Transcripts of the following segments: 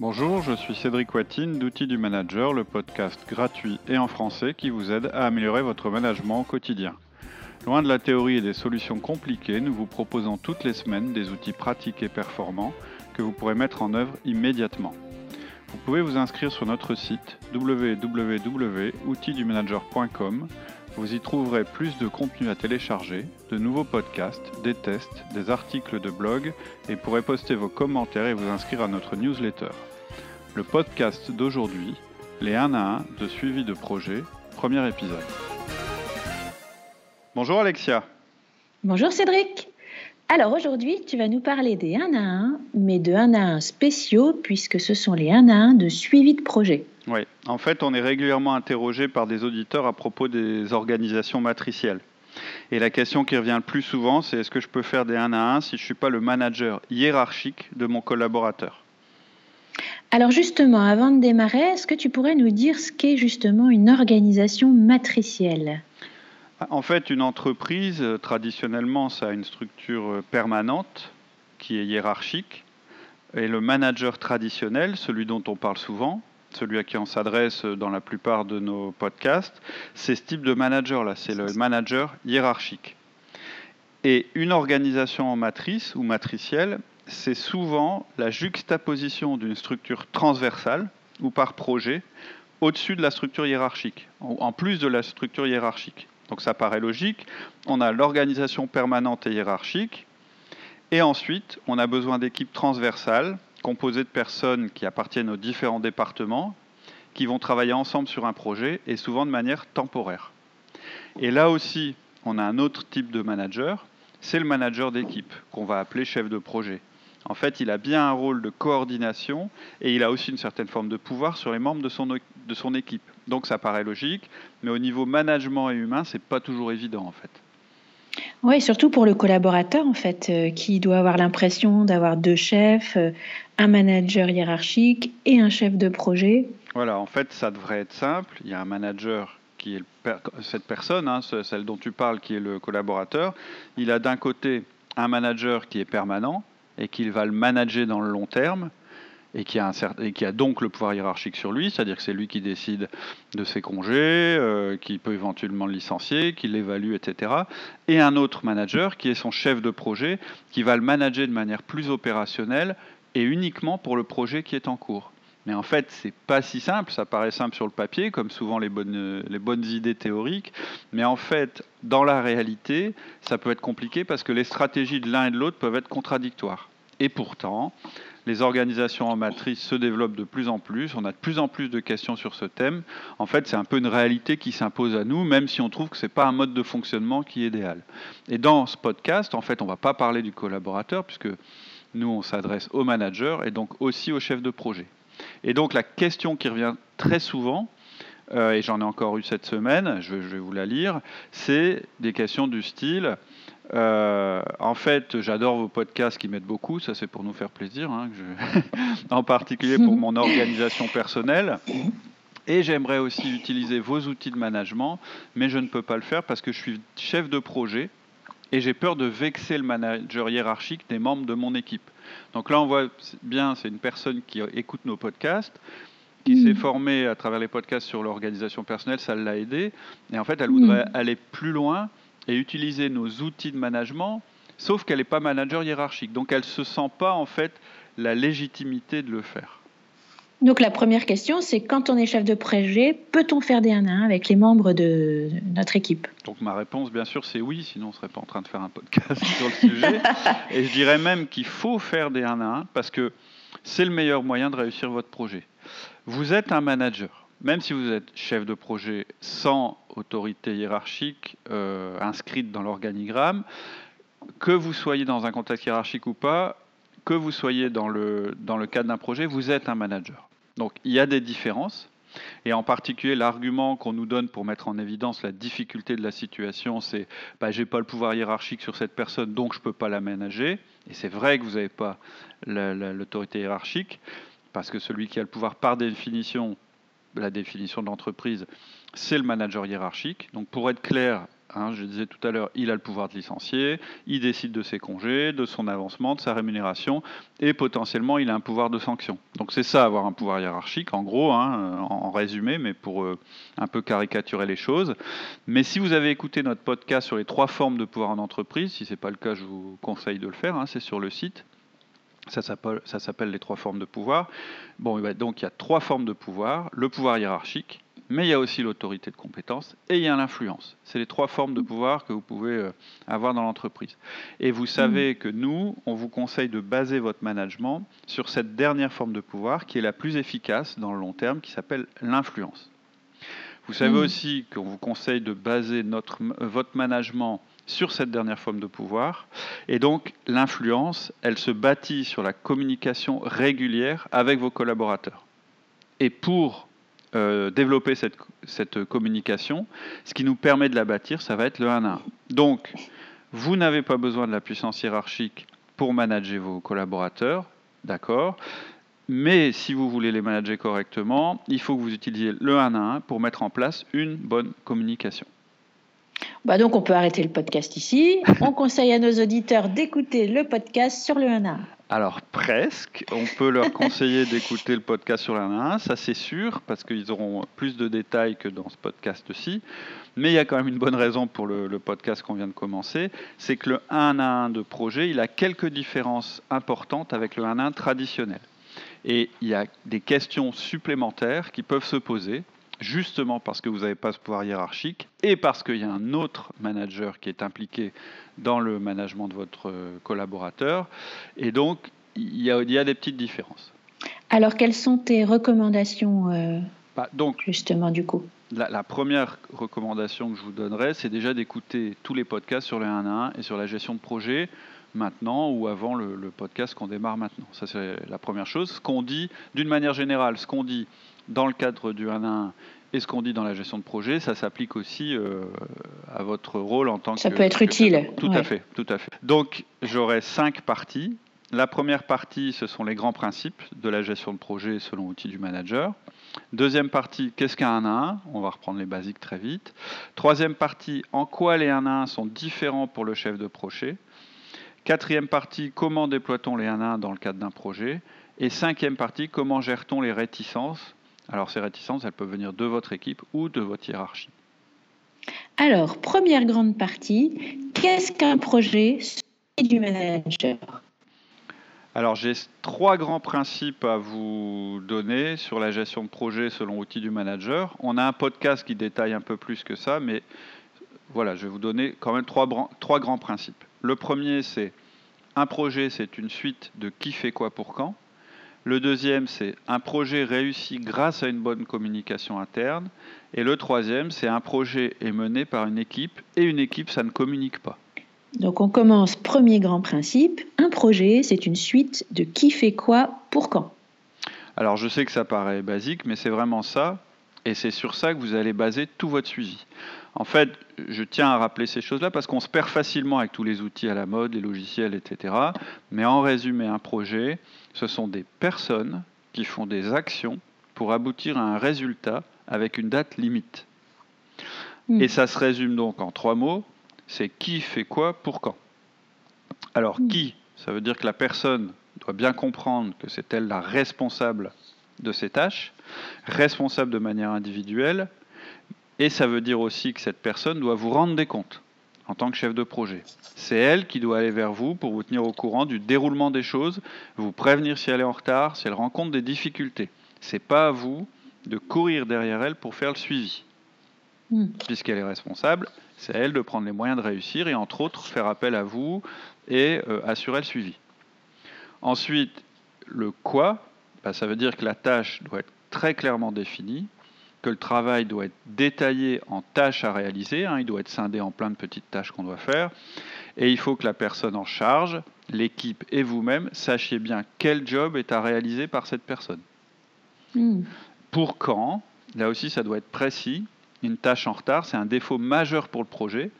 Bonjour, je suis Cédric Watine d'Outils du Manager, le podcast gratuit et en français qui vous aide à améliorer votre management au quotidien. Loin de la théorie et des solutions compliquées, nous vous proposons toutes les semaines des outils pratiques et performants que vous pourrez mettre en œuvre immédiatement. Vous pouvez vous inscrire sur notre site www.outildumanager.com vous y trouverez plus de contenu à télécharger, de nouveaux podcasts, des tests, des articles de blog et pourrez poster vos commentaires et vous inscrire à notre newsletter. Le podcast d'aujourd'hui, les 1 à 1 de suivi de projet, premier épisode. Bonjour Alexia. Bonjour Cédric. Alors aujourd'hui, tu vas nous parler des 1 à 1, mais de 1 à 1 spéciaux puisque ce sont les 1 à 1 de suivi de projet. Oui, en fait, on est régulièrement interrogé par des auditeurs à propos des organisations matricielles. Et la question qui revient le plus souvent, c'est est-ce que je peux faire des 1 à 1 si je ne suis pas le manager hiérarchique de mon collaborateur? Alors justement, avant de démarrer, est-ce que tu pourrais nous dire ce qu'est justement une organisation matricielle? En fait, une entreprise, euh, traditionnellement, ça a une structure euh, permanente qui est hiérarchique. Et le manager traditionnel, celui dont on parle souvent, celui à qui on s'adresse dans la plupart de nos podcasts, c'est ce type de manager-là, c'est le manager hiérarchique. Et une organisation en matrice ou matricielle, c'est souvent la juxtaposition d'une structure transversale ou par projet au-dessus de la structure hiérarchique, en plus de la structure hiérarchique. Donc ça paraît logique. On a l'organisation permanente et hiérarchique, et ensuite on a besoin d'équipes transversales composé de personnes qui appartiennent aux différents départements, qui vont travailler ensemble sur un projet et souvent de manière temporaire. Et là aussi, on a un autre type de manager, c'est le manager d'équipe, qu'on va appeler chef de projet. En fait, il a bien un rôle de coordination et il a aussi une certaine forme de pouvoir sur les membres de son, équipe. Donc ça paraît logique, mais au niveau management et humain, c'est pas toujours évident en fait. Oui, surtout pour le collaborateur, en fait, euh, qui doit avoir l'impression d'avoir deux chefs, euh, un manager hiérarchique et un chef de projet. Voilà, en fait, ça devrait être simple. Il y a un manager qui est cette personne, hein, celle dont tu parles, qui est le collaborateur. Il a d'un côté un manager qui est permanent et qu'il va le manager dans le long terme et qui, a donc le pouvoir hiérarchique sur lui, c'est-à-dire que c'est lui qui décide de ses congés, euh, qui peut éventuellement le licencier, qui l'évalue, etc. Et un autre manager qui est son chef de projet, qui va le manager de manière plus opérationnelle et uniquement pour le projet qui est en cours. Mais en fait, c'est pas si simple. Ça paraît simple sur le papier, comme souvent les bonnes idées théoriques. Mais en fait, dans la réalité, ça peut être compliqué parce que les stratégies de l'un et de l'autre peuvent être contradictoires. Et pourtant, les organisations en matrice se développent de plus en plus, on a de plus en plus de questions sur ce thème. En fait, c'est un peu une réalité qui s'impose à nous, même si on trouve que ce n'est pas un mode de fonctionnement qui est idéal. Et dans ce podcast, en fait, on ne va pas parler du collaborateur, puisque nous, on s'adresse au manager et donc aussi au chef de projet. Et donc la question qui revient très souvent, euh, et j'en ai encore eu cette semaine, je vais vous la lire, c'est des questions du style euh, en fait, j'adore vos podcasts qui m'aident beaucoup, ça c'est pour nous faire plaisir, hein, en particulier pour mon organisation personnelle. Et j'aimerais aussi utiliser vos outils de management, mais je ne peux pas le faire parce que je suis chef de projet et j'ai peur de vexer le manager hiérarchique des membres de mon équipe. Donc là, on voit bien, c'est une personne qui écoute nos podcasts, qui s'est mmh. formée à travers les podcasts sur l'organisation personnelle, ça l'a aidé. Et en fait, elle voudrait mmh. aller plus loin et utiliser nos outils de management, sauf qu'elle n'est pas manager hiérarchique. Donc elle ne se sent pas en fait la légitimité de le faire. Donc la première question, c'est quand on est chef de projet, peut-on faire des 1 à 1 avec les membres de notre équipe? Donc ma réponse, bien sûr, c'est oui, sinon on ne serait pas en train de faire un podcast sur le sujet. Et je dirais même qu'il faut faire des 1 à 1 parce que c'est le meilleur moyen de réussir votre projet. Vous êtes un manager même si vous êtes chef de projet sans autorité hiérarchique euh, inscrite dans l'organigramme, que vous soyez dans un contexte hiérarchique ou pas, que vous soyez dans le, dans le cadre d'un projet, vous êtes un manager. Donc il y a des différences. Et en particulier, l'argument qu'on nous donne pour mettre en évidence la difficulté de la situation, c'est bah, j'ai pas le pouvoir hiérarchique sur cette personne, donc je ne peux pas la ménager. Et c'est vrai que vous n'avez pas l'autorité hiérarchique, parce que celui qui a le pouvoir par définition la définition de l'entreprise, c'est le manager hiérarchique. Donc pour être clair, Hein, je disais tout à l'heure, il a le pouvoir de licencier, il décide de ses congés, de son avancement, de sa rémunération, et potentiellement il a un pouvoir de sanction. Donc c'est ça, avoir un pouvoir hiérarchique, en gros, hein, en, résumé, mais pour euh, un peu caricaturer les choses. Mais si vous avez écouté notre podcast sur les trois formes de pouvoir en entreprise, si ce n'est pas le cas, je vous conseille de le faire, hein, c'est sur le site. Ça s'appelle les trois formes de pouvoir. Bon, donc il y a trois formes de pouvoir. Le pouvoir hiérarchique, mais il y a aussi l'autorité de compétence et il y a l'influence. C'est les trois formes de pouvoir que vous pouvez euh, avoir dans l'entreprise. Et vous savez que nous, on vous conseille de baser votre management sur cette dernière forme de pouvoir qui est la plus efficace dans le long terme, qui s'appelle l'influence. Vous savez mm. aussi qu'on vous conseille de baser notre, votre management sur cette dernière forme de pouvoir. Et donc, l'influence, elle se bâtit sur la communication régulière avec vos collaborateurs. Et pour euh, développer cette, communication. Ce qui nous permet de la bâtir, ça va être le 1 à 1. Donc, vous n'avez pas besoin de la puissance hiérarchique pour manager vos collaborateurs, d'accord mais si vous voulez les manager correctement, il faut que vous utilisiez le 1 à 1 pour mettre en place une bonne communication. Bah donc on peut arrêter le podcast ici. On conseille à nos auditeurs d'écouter le podcast sur le 1 à 1. Alors presque, on peut leur conseiller d'écouter le podcast sur à 1, ça c'est sûr, parce qu'ils auront plus de détails que dans ce podcast-ci. Mais il y a quand même une bonne raison pour le, podcast qu'on vient de commencer, c'est que le 1 à 1 de projet, il a quelques différences importantes avec le 1 à 1 traditionnel. Et il y a des questions supplémentaires qui peuvent se poser justement parce que vous n'avez pas ce pouvoir hiérarchique et parce qu'il y a un autre manager qui est impliqué dans le management de votre collaborateur. Et donc, il y a, des petites différences. Alors, quelles sont tes recommandations euh, bah, donc, justement du coup? la, première recommandation que je vous donnerais, c'est déjà d'écouter tous les podcasts sur le 1 à 1 et sur la gestion de projet maintenant ou avant le, le podcast qu'on démarre maintenant. Ça, c'est la première chose. Ce qu'on dit, d'une manière générale, ce qu'on dit dans le cadre du 1 à 1 et ce qu'on dit dans la gestion de projet, ça s'applique aussi euh, à votre rôle en tant que. Ça peut être utile. Tout à fait, tout à fait. Donc j'aurai cinq parties. La première partie, ce sont les grands principes de la gestion de projet selon l'outil du manager. Deuxième partie, qu'est-ce qu'un 1 à 1 On va reprendre les basiques très vite. Troisième partie, en quoi les 1 à 1 sont différents pour le chef de projet? Quatrième partie, comment déploie-t-on les 1 à 1 dans le cadre d'un projet? Et cinquième partie, comment gère-t-on les réticences alors ces réticences, elles peuvent venir de votre équipe ou de votre hiérarchie. Alors, première grande partie, qu'est-ce qu'un projet du manager? Alors j'ai trois grands principes à vous donner sur la gestion de projet selon outil du manager. On a un podcast qui détaille un peu plus que ça, mais voilà, je vais vous donner quand même trois, trois grands principes. Le premier, c'est un projet, c'est une suite de qui fait quoi pour quand. Le deuxième, c'est un projet réussi grâce à une bonne communication interne. Et le troisième, c'est un projet est mené par une équipe et une équipe, ça ne communique pas. Donc on commence, premier grand principe, un projet, c'est une suite de qui fait quoi pour quand. Alors je sais que ça paraît basique, mais c'est vraiment ça, et c'est sur ça que vous allez baser tout votre suivi. En fait, je tiens à rappeler ces choses-là parce qu'on se perd facilement avec tous les outils à la mode, les logiciels, etc. Mais en résumé, un projet, ce sont des personnes qui font des actions pour aboutir à un résultat avec une date limite. Hmm. Et ça se résume donc en trois mots, c'est qui fait quoi pour quand. Alors hmm. qui, ça veut dire que la personne doit bien comprendre que c'est elle la responsable de ses tâches, responsable de manière individuelle, et ça veut dire aussi que cette personne doit vous rendre des comptes en tant que chef de projet. C'est elle qui doit aller vers vous pour vous tenir au courant du déroulement des choses, vous prévenir si elle est en retard, si elle rencontre des difficultés. C'est pas à vous de courir derrière elle pour faire le suivi. Hmm. Puisqu'elle est responsable, c'est à elle de prendre les moyens de réussir et entre autres faire appel à vous et euh, assurer le suivi. Ensuite, le quoi, bah, ça veut dire que la tâche doit être très clairement définie que le travail doit être détaillé en tâches à réaliser, hein, il doit être scindé en plein de petites tâches qu'on doit faire, et il faut que la personne en charge, l'équipe et vous-même sachiez bien quel job est à réaliser par cette personne. Hmm. Pour quand Là aussi, ça doit être précis. Une tâche en retard, c'est un défaut majeur pour le projet.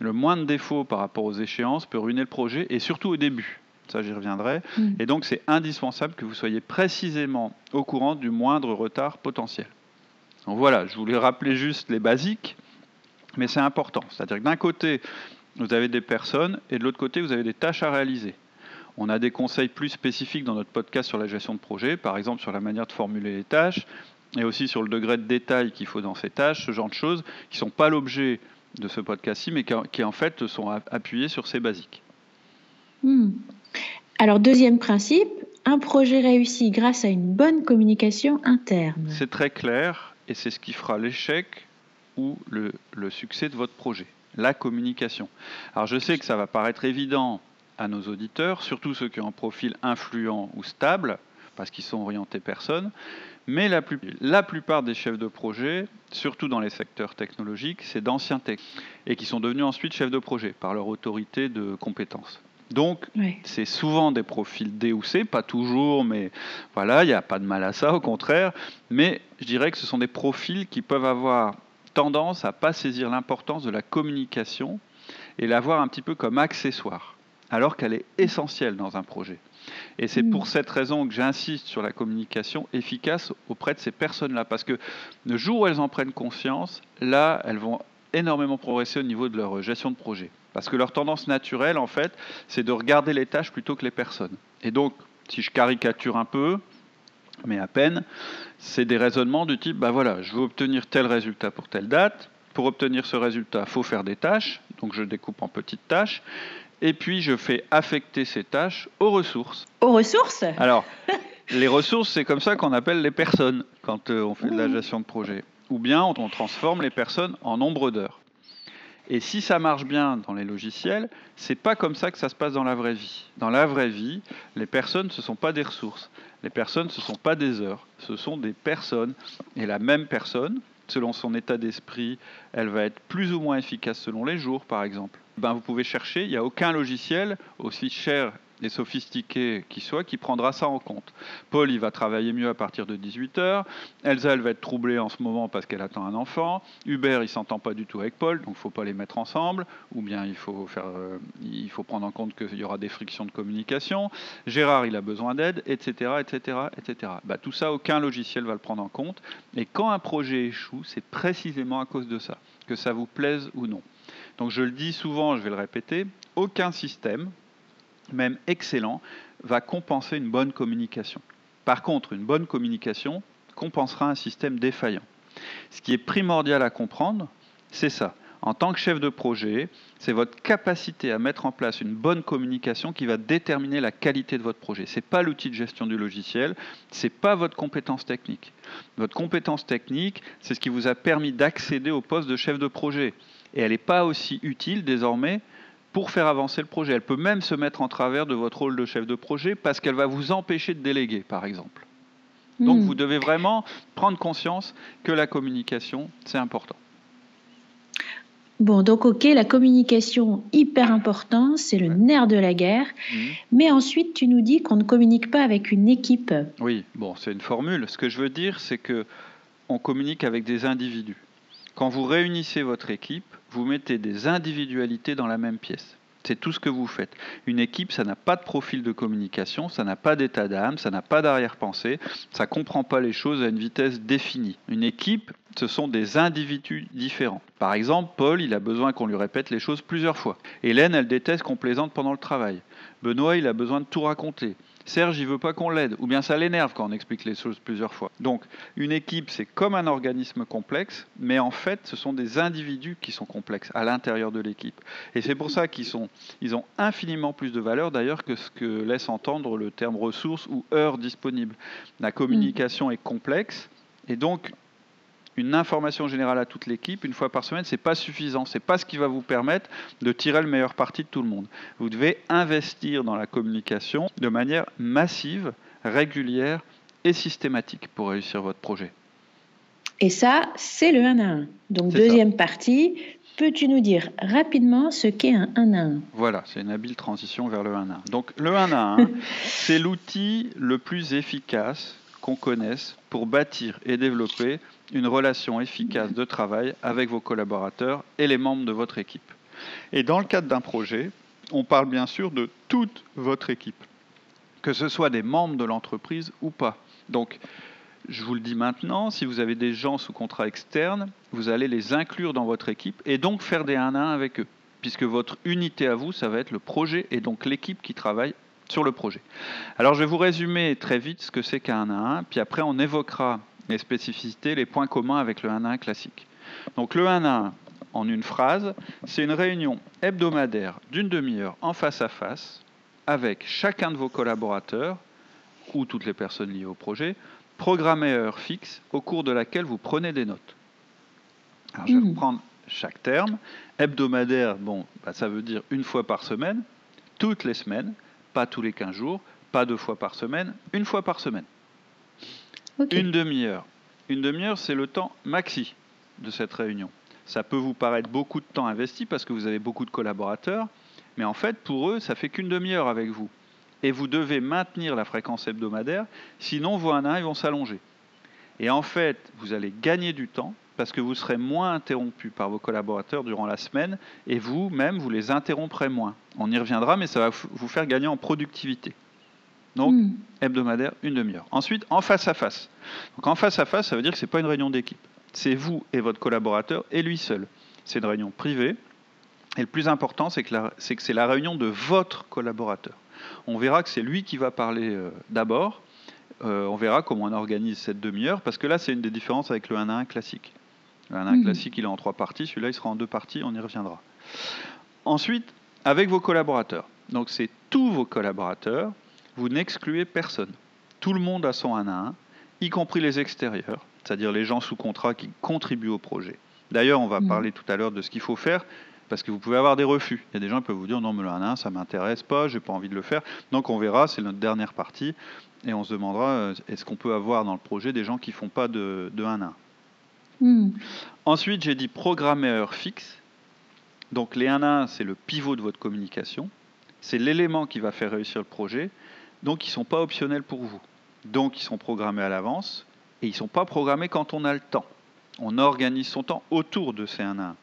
Le moindre défaut par rapport aux échéances peut ruiner le projet, et surtout au début. Ça, j'y reviendrai. Hmm. Et donc, c'est indispensable que vous soyez précisément au courant du moindre retard potentiel. Donc voilà, je voulais rappeler juste les basiques. Mais c'est important. C'est-à-dire que d'un côté, vous avez des personnes et de l'autre côté, vous avez des tâches à réaliser. On a des conseils plus spécifiques dans notre podcast sur la gestion de projet, par exemple sur la manière de formuler les tâches et aussi sur le degré de détail qu'il faut dans ces tâches, ce genre de choses qui ne sont pas l'objet de ce podcast-ci, mais qui, en fait sont appuyés sur ces basiques. Hmm. Alors, deuxième principe, un projet réussi grâce à une bonne communication interne. C'est très clair et c'est ce qui fera l'échec ou le, succès de votre projet, la communication. Alors, je sais que ça va paraître évident à nos auditeurs, surtout ceux qui ont un profil influent ou stable, parce qu'ils sont orientés personne, mais la, plupart des chefs de projet, surtout dans les secteurs technologiques, c'est d'anciens techs, et qui sont devenus ensuite chefs de projet par leur autorité de compétences. Donc, c'est souvent des profils D ou C, pas toujours, mais voilà, il n'y a pas de mal à ça, au contraire. Mais je dirais que ce sont des profils qui peuvent avoir tendance à pas saisir l'importance de la communication et la voir un petit peu comme accessoire alors qu'elle est essentielle dans un projet. Et c'est pour mm. cette raison que j'insiste sur la communication efficace auprès de ces personnes-là, parce que le jour où elles en prennent conscience, là, elles vont énormément progresser au niveau de leur gestion de projet. Parce que leur tendance naturelle, en fait, c'est de regarder les tâches plutôt que les personnes. Et donc, si je caricature un peu, mais à peine, c'est des raisonnements du type, bah voilà, je veux obtenir tel résultat pour telle date, pour obtenir ce résultat, il faut faire des tâches, donc je découpe en petites tâches, et puis je fais affecter ces tâches aux ressources. Aux ressources? Alors, les ressources, c'est comme ça qu'on appelle les personnes quand euh, on fait de la gestion de projet. Ou bien on transforme les personnes en nombre d'heures. Et si ça marche bien dans les logiciels, c'est pas comme ça que ça se passe dans la vraie vie. Dans la vraie vie, les personnes ce sont pas des ressources. Les personnes ce sont pas des heures. Ce sont des personnes. Et la même personne, selon son état d'esprit, elle va être plus ou moins efficace selon les jours, par exemple. Ben, vous pouvez chercher, il n'y a aucun logiciel, aussi cher et sophistiqué qui soit, qui prendra ça en compte. Paul, il va travailler mieux à partir de 18h. Elsa, elle va être troublée en ce moment parce qu'elle attend un enfant. Hubert, il s'entend pas du tout avec Paul, donc il faut pas les mettre ensemble. Ou bien il faut, faire, euh, il faut prendre en compte qu'il y aura des frictions de communication. Gérard, il a besoin d'aide, etc. etc., etc. Bah, tout ça, aucun logiciel va le prendre en compte. Et quand un projet échoue, c'est précisément à cause de ça, que ça vous plaise ou non. Donc je le dis souvent, je vais le répéter, aucun système, même excellent, va compenser une bonne communication. Par contre, une bonne communication compensera un système défaillant. Ce qui est primordial à comprendre, c'est ça. En tant que chef de projet, c'est votre capacité à mettre en place une bonne communication qui va déterminer la qualité de votre projet. Ce n'est pas l'outil de gestion du logiciel, ce n'est pas votre compétence technique. Votre compétence technique, c'est ce qui vous a permis d'accéder au poste de chef de projet. Et elle n'est pas aussi utile désormais pour faire avancer le projet. Elle peut même se mettre en travers de votre rôle de chef de projet parce qu'elle va vous empêcher de déléguer, par exemple. Donc hmm. vous devez vraiment prendre conscience que la communication, c'est important. Bon, donc ok, la communication, hyper important, c'est le nerf de la guerre. Hmm. Mais ensuite, tu nous dis qu'on ne communique pas avec une équipe. Oui, bon, c'est une formule. Ce que je veux dire, c'est que on communique avec des individus. Quand vous réunissez votre équipe, vous mettez des individualités dans la même pièce. C'est tout ce que vous faites. Une équipe, ça n'a pas de profil de communication, ça n'a pas d'état d'âme, ça n'a pas d'arrière-pensée, ça ne comprend pas les choses à une vitesse définie. Une équipe, ce sont des individus différents. Par exemple, Paul, il a besoin qu'on lui répète les choses plusieurs fois. Hélène, elle déteste qu'on plaisante pendant le travail. Benoît, il a besoin de tout raconter. Serge, il veut pas qu'on l'aide, ou bien ça l'énerve quand on explique les choses plusieurs fois. Donc, une équipe, c'est comme un organisme complexe, mais en fait, ce sont des individus qui sont complexes à l'intérieur de l'équipe. Et c'est pour ça qu'ils ont infiniment plus de valeur d'ailleurs que ce que laisse entendre le terme ressources ou heures disponibles. La communication est complexe, et donc une information générale à toute l'équipe une fois par semaine, c'est pas suffisant. C'est pas ce qui va vous permettre de tirer le meilleur parti de tout le monde. Vous devez investir dans la communication de manière massive, régulière et systématique pour réussir votre projet. Et ça, c'est le 1 à 1. Donc deuxième partie, peux-tu nous dire rapidement ce qu'est un 1 à 1 Voilà, c'est une habile transition vers le 1 à 1. Donc le 1 à 1, c'est l'outil le plus efficace qu'on connaisse pour bâtir et développer une relation efficace de travail avec vos collaborateurs et les membres de votre équipe. Et dans le cadre d'un projet, on parle bien sûr de toute votre équipe, que ce soit des membres de l'entreprise ou pas. Donc, je vous le dis maintenant, si vous avez des gens sous contrat externe, vous allez les inclure dans votre équipe et donc faire des 1 à 1 avec eux, puisque votre unité à vous, ça va être le projet et donc l'équipe qui travaille sur le projet. Alors je vais vous résumer très vite ce que c'est qu'un 1 à 1, puis après on évoquera les spécificités, les points communs avec le 1 à 1 classique. Donc le 1 à 1, en une phrase, c'est une réunion hebdomadaire d'une demi-heure en face à face avec chacun de vos collaborateurs ou toutes les personnes liées au projet, programmée à heure fixe au cours de laquelle vous prenez des notes. Alors je vais Mhm. reprendre chaque terme. Hebdomadaire, bon, bah, ça veut dire une fois par semaine, toutes les semaines, pas tous les 15 jours, pas deux fois par semaine, une fois par semaine. Une demi-heure. Une demi-heure, c'est le temps maxi de cette réunion. Ça peut vous paraître beaucoup de temps investi parce que vous avez beaucoup de collaborateurs, mais en fait, pour eux, ça fait qu'une demi-heure avec vous. Et vous devez maintenir la fréquence hebdomadaire, sinon vos 1 à 1 ils vont s'allonger. Et en fait, vous allez gagner du temps parce que vous serez moins interrompu par vos collaborateurs durant la semaine et vous-même, vous les interromprez moins. On y reviendra, mais ça va vous faire gagner en productivité. Donc, Hmm. hebdomadaire, une demi-heure. Ensuite, en face à face. Donc, en face à face, ça veut dire que ce n'est pas une réunion d'équipe. C'est vous et votre collaborateur et lui seul. C'est une réunion privée. Et le plus important, c'est que la- c'est que c'est la réunion de votre collaborateur. On verra que c'est lui qui va parler euh, d'abord. Euh, on verra comment on organise cette demi-heure, parce que là, c'est une des différences avec le 1 à 1 classique. Le 1 à 1 Mhm. classique, il est en trois parties. Celui-là, il sera en deux parties. On y reviendra. Ensuite, avec vos collaborateurs. Donc, c'est tous vos collaborateurs. Vous n'excluez personne. Tout le monde a son 1 à 1, y compris les extérieurs, c'est-à-dire les gens sous contrat qui contribuent au projet. D'ailleurs, on va Mhm. parler tout à l'heure de ce qu'il faut faire, parce que vous pouvez avoir des refus. Il y a des gens qui peuvent vous dire non, mais le 1 à 1, ça m'intéresse pas, j'ai pas envie de le faire. Donc, on verra, c'est notre dernière partie, et on se demandera euh, est-ce qu'on peut avoir dans le projet des gens qui font pas de, de 1 à 1. Hmm. Ensuite, j'ai dit programmer à heure fixe. Donc les 1 à 1, c'est le pivot de votre communication. C'est l'élément qui va faire réussir le projet. Donc ils ne sont pas optionnels pour vous. Donc ils sont programmés à l'avance et ils ne sont pas programmés quand on a le temps. On organise son temps autour de ces 1 à 1.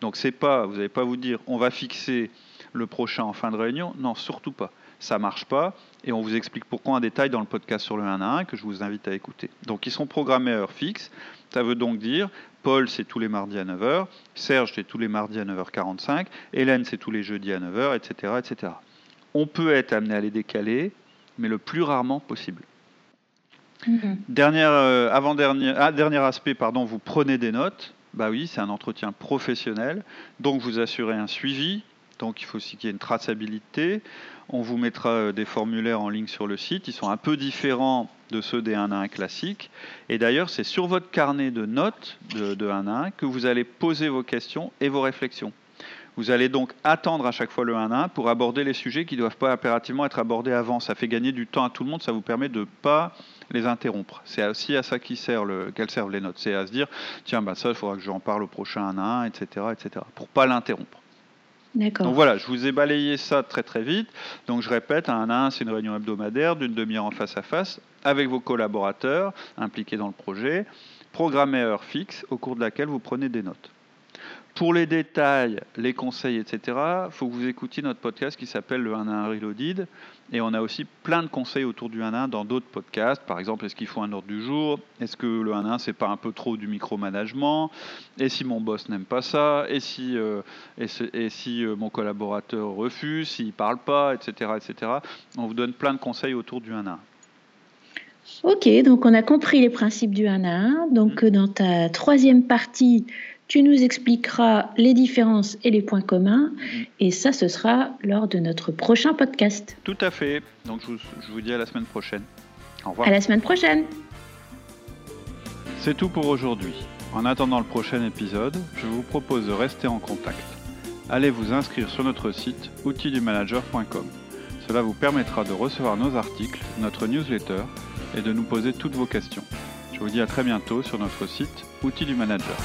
Donc c'est pas, vous n'allez pas vous dire on va fixer le prochain en fin de réunion. Non, surtout pas. Ça marche pas et on vous explique pourquoi en détail dans le podcast sur le 1 à 1 que je vous invite à écouter. Donc ils sont programmés à heure fixe. Ça veut donc dire Paul, c'est tous les mardis à 9h, Serge, c'est tous les mardis à 9h45, Hélène, c'est tous les jeudis à 9h, etc., etc. On peut être amené à les décaler, mais le plus rarement possible. Mhm. Dernière, euh, avant-dernier ah, dernier aspect, pardon, vous prenez des notes. Bah oui, c'est un entretien professionnel, donc vous assurez un suivi. Donc il faut aussi qu'il y ait une traçabilité. On vous mettra euh, des formulaires en ligne sur le site. Ils sont un peu différents de ceux des 1 à 1 classiques. Et d'ailleurs, c'est sur votre carnet de notes de, de 1 à 1 que vous allez poser vos questions et vos réflexions. Vous allez donc attendre à chaque fois le 1 à 1 pour aborder les sujets qui ne doivent pas impérativement être abordés avant. Ça fait gagner du temps à tout le monde, ça vous permet de ne pas les interrompre. C'est aussi à ça qu'elles servent les notes. C'est à se dire, tiens, bah ça, il faudra que j'en parle au prochain 1 à 1, etc., etc., pour pas l'interrompre. Donc voilà, je vous ai balayé ça très très vite. Donc je répète, un 1 à 1, c'est une réunion hebdomadaire d'une demi-heure en face à face avec vos collaborateurs impliqués dans le projet, programmée à heure fixe au cours de laquelle vous prenez des notes. Pour les détails, les conseils, etc., il faut que vous écoutiez notre podcast qui s'appelle le 1 à 1 Reloaded. Et on a aussi plein de conseils autour du 1 à 1 dans d'autres podcasts. Par exemple, est-ce qu'il faut un ordre du jour? Est-ce que le 1 à 1, c'est pas un peu trop du micromanagement? Et si mon boss n'aime pas ça? Et si, euh, et si, et si, euh, mon collaborateur refuse? S'il ne parle pas Etc. etc. On vous donne plein de conseils autour du 1 à 1. Ok, donc on a compris les principes du 1 à 1. Donc euh, dans ta troisième partie, tu nous expliqueras les différences et les points communs. Et ça, ce sera lors de notre prochain podcast. Tout à fait. Donc je vous, je vous dis à la semaine prochaine. Au revoir. À la semaine prochaine. C'est tout pour aujourd'hui. En attendant le prochain épisode, je vous propose de rester en contact. Allez vous inscrire sur notre site outildumanager.com. Cela vous permettra de recevoir nos articles, notre newsletter et de nous poser toutes vos questions. Je vous dis à très bientôt sur notre site Outils du Manager.